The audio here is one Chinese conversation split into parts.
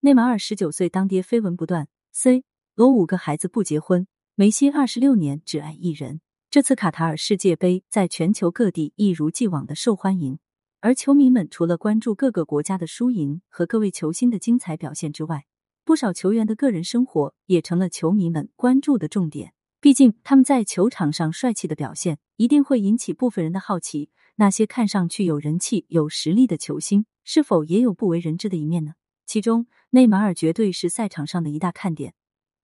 内马尔十九岁当爹绯闻不断，C 罗五个孩子不结婚，梅西二十六年只爱一人。这次卡塔尔世界杯在全球各地一如既往的受欢迎，而球迷们除了关注各个国家的输赢和各位球星的精彩表现之外，不少球员的个人生活也成了球迷们关注的重点。毕竟他们在球场上帅气的表现，一定会引起部分人的好奇。那些看上去有人气、有实力的球星，是否也有不为人知的一面呢？其中，内马尔绝对是赛场上的一大看点。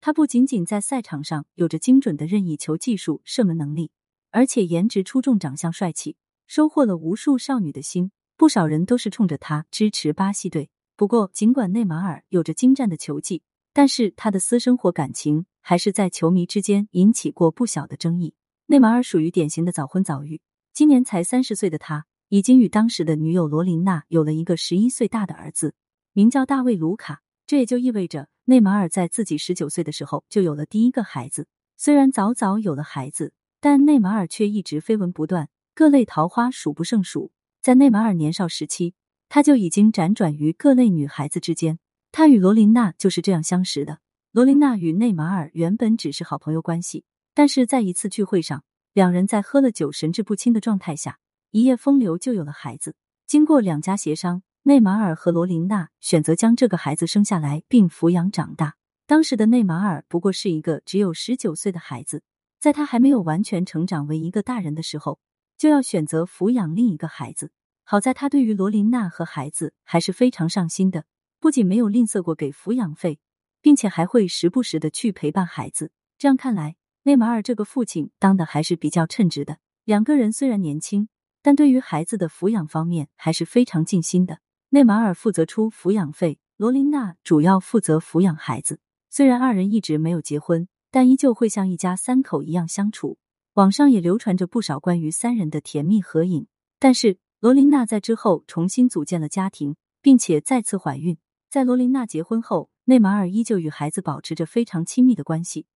他不仅仅在赛场上有着精准的任意球技术、射门能力，而且颜值出众、长相帅气，收获了无数少女的心。不少人都是冲着他支持巴西队。不过，尽管内马尔有着精湛的球技，但是他的私生活感情还是在球迷之间引起过不小的争议。内马尔属于典型的早婚早育。今年才三十岁的他，已经与当时的女友罗琳娜有了一个十一岁大的儿子，名叫大卫·卢卡。这也就意味着内马尔在自己十九岁的时候就有了第一个孩子。虽然早早有了孩子，但内马尔却一直绯闻不断，各类桃花数不胜数。在内马尔年少时期，他就已经辗转于各类女孩子之间。他与罗琳娜就是这样相识的。罗琳娜与内马尔原本只是好朋友关系，但是在一次聚会上。两人在喝了酒、神志不清的状态下，一夜风流就有了孩子。经过两家协商，内马尔和罗琳娜选择将这个孩子生下来并抚养长大。当时的内马尔不过是一个只有十九岁的孩子，在他还没有完全成长为一个大人的时候，就要选择抚养另一个孩子。好在他对于罗琳娜和孩子还是非常上心的，不仅没有吝啬过给抚养费，并且还会时不时的去陪伴孩子。这样看来。内马尔这个父亲当的还是比较称职的。两个人虽然年轻，但对于孩子的抚养方面还是非常尽心的。内马尔负责出抚养费，罗琳娜主要负责抚养孩子。虽然二人一直没有结婚，但依旧会像一家三口一样相处。网上也流传着不少关于三人的甜蜜合影。但是罗琳娜在之后重新组建了家庭，并且再次怀孕。在罗琳娜结婚后，内马尔依旧与孩子保持着非常亲密的关系。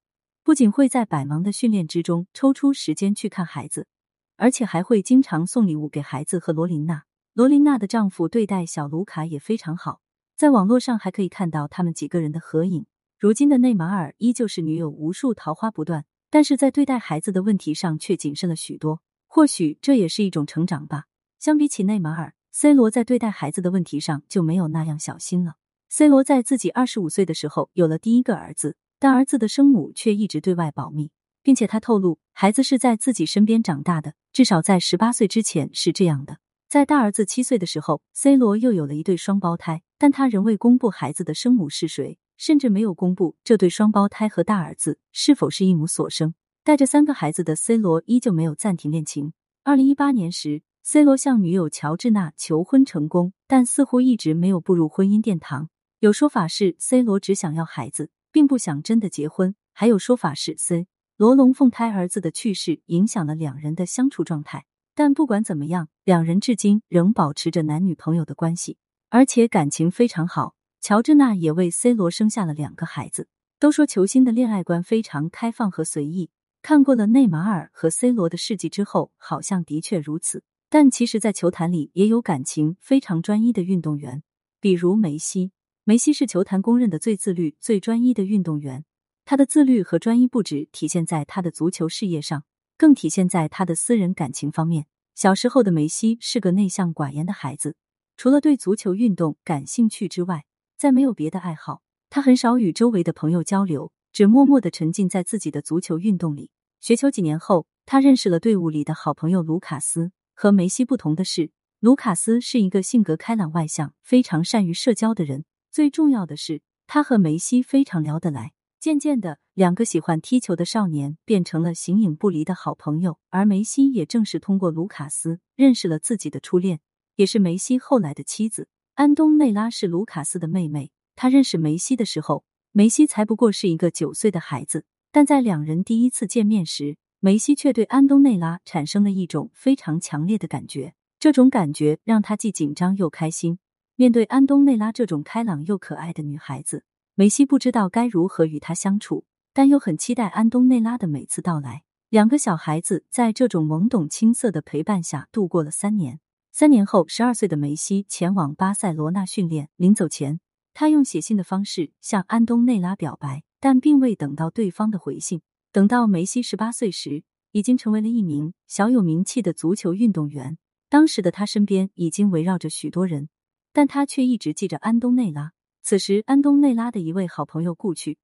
不仅会在百忙的训练之中抽出时间去看孩子，而且还会经常送礼物给孩子和罗琳娜。罗琳娜的丈夫对待小卢卡也非常好，在网络上还可以看到他们几个人的合影。如今的内马尔依旧是女友无数，桃花不断，但是在对待孩子的问题上却谨慎了许多。或许这也是一种成长吧。相比起内马尔，C 罗在对待孩子的问题上就没有那样小心了。C 罗在自己二十五岁的时候有了第一个儿子。但儿子的生母却一直对外保密，并且他透露，孩子是在自己身边长大的，至少在十八岁之前是这样的。在大儿子七岁的时候，C 罗又有了一对双胞胎，但他仍未公布孩子的生母是谁，甚至没有公布这对双胞胎和大儿子是否是一母所生。带着三个孩子的 C 罗依旧没有暂停恋情。二零一八年时，C 罗向女友乔治娜求婚成功，但似乎一直没有步入婚姻殿堂。有说法是 C 罗只想要孩子。并不想真的结婚，还有说法是 C 罗龙凤胎儿子的去世影响了两人的相处状态。但不管怎么样，两人至今仍保持着男女朋友的关系，而且感情非常好。乔治娜也为 C 罗生下了两个孩子。都说球星的恋爱观非常开放和随意，看过了内马尔和 C 罗的事迹之后，好像的确如此。但其实，在球坛里也有感情非常专一的运动员，比如梅西。梅西是球坛公认的最自律、最专一的运动员。他的自律和专一不止体现在他的足球事业上，更体现在他的私人感情方面。小时候的梅西是个内向寡言的孩子，除了对足球运动感兴趣之外，再没有别的爱好。他很少与周围的朋友交流，只默默的沉浸在自己的足球运动里。学球几年后，他认识了队伍里的好朋友卢卡斯。和梅西不同的是，卢卡斯是一个性格开朗、外向、非常善于社交的人。最重要的是，他和梅西非常聊得来。渐渐的，两个喜欢踢球的少年变成了形影不离的好朋友。而梅西也正是通过卢卡斯认识了自己的初恋，也是梅西后来的妻子安东内拉，是卢卡斯的妹妹。他认识梅西的时候，梅西才不过是一个九岁的孩子。但在两人第一次见面时，梅西却对安东内拉产生了一种非常强烈的感觉。这种感觉让他既紧张又开心。面对安东内拉这种开朗又可爱的女孩子，梅西不知道该如何与他相处，但又很期待安东内拉的每次到来。两个小孩子在这种懵懂青涩的陪伴下度过了三年。三年后，十二岁的梅西前往巴塞罗那训练，临走前，他用写信的方式向安东内拉表白，但并未等到对方的回信。等到梅西十八岁时，已经成为了一名小有名气的足球运动员。当时的他身边已经围绕着许多人，但他却一直记着安东内拉。此时，安东内拉的一位好朋友故去，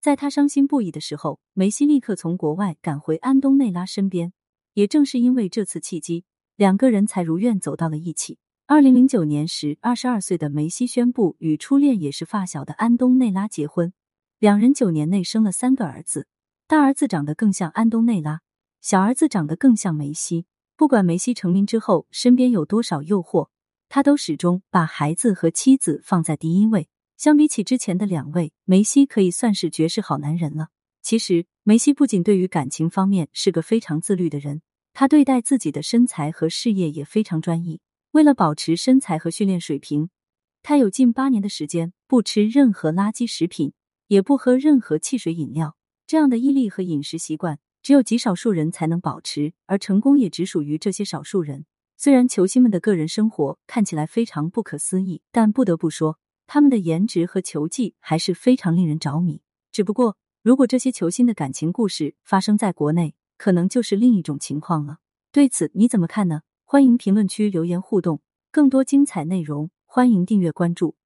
在他伤心不已的时候，梅西立刻从国外赶回安东内拉身边。也正是因为这次契机，两个人才如愿走到了一起。二零零九年时，二十二岁的梅西宣布与初恋也是发小的安东内拉结婚，两人九年内生了三个儿子，大儿子长得更像安东内拉，小儿子长得更像梅西。不管梅西成名之后身边有多少诱惑，他都始终把孩子和妻子放在第一位。相比起之前的两位，梅西可以算是绝世好男人了。其实，梅西不仅对于感情方面是个非常自律的人，他对待自己的身材和事业也非常专一。为了保持身材和训练水平，他有近八年的时间不吃任何垃圾食品，也不喝任何汽水饮料。这样的毅力和饮食习惯，只有极少数人才能保持，而成功也只属于这些少数人。虽然球星们的个人生活看起来非常不可思议，但不得不说。他们的颜值和球技还是非常令人着迷。只不过，如果这些球星的感情故事发生在国内，可能就是另一种情况了。对此你怎么看呢？欢迎评论区留言互动。更多精彩内容，欢迎订阅关注。